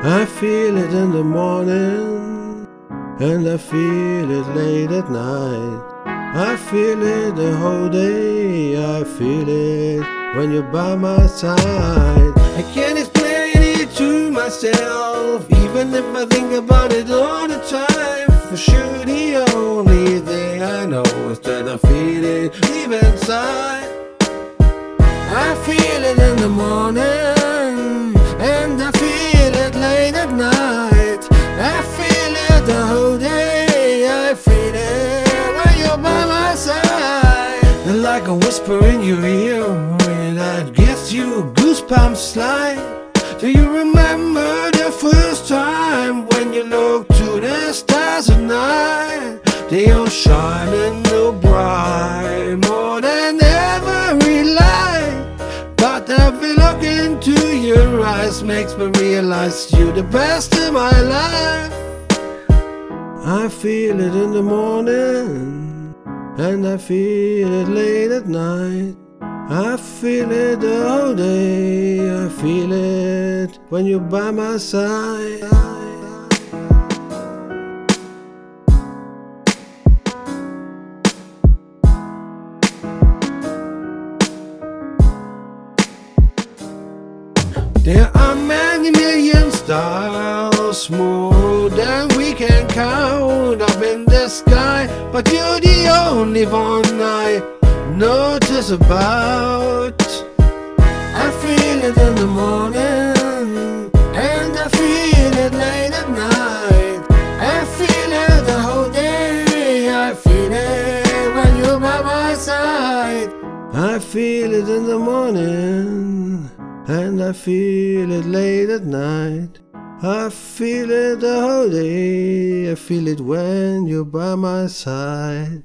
I feel it in the morning, and I feel it late at night. I feel it the whole day, I feel it when you're by my side. I can't explain it to myself, even if I think about it all the time. For sure, the only thing I know is that I feel it deep inside. I feel it in the morning, And like a whisper in your ear, that gives you goosebumps slide. Do you remember the first time when you looked to the stars at night? They all shining so bright, more than every light. But every look into your eyes makes me realize you're the best in my life. I feel it in the morning, and I feel it late at night. I feel it the whole day, I feel it when you're by my side. There are many million stars, more than we can count up in the sky. But you're the only one I notice about. I feel it in the morning, and I feel it late at night. I feel it the whole day, I feel it when you're by my side. I feel it in the morning, and I feel it late at night. I feel it the whole day, I feel it when you're by my side.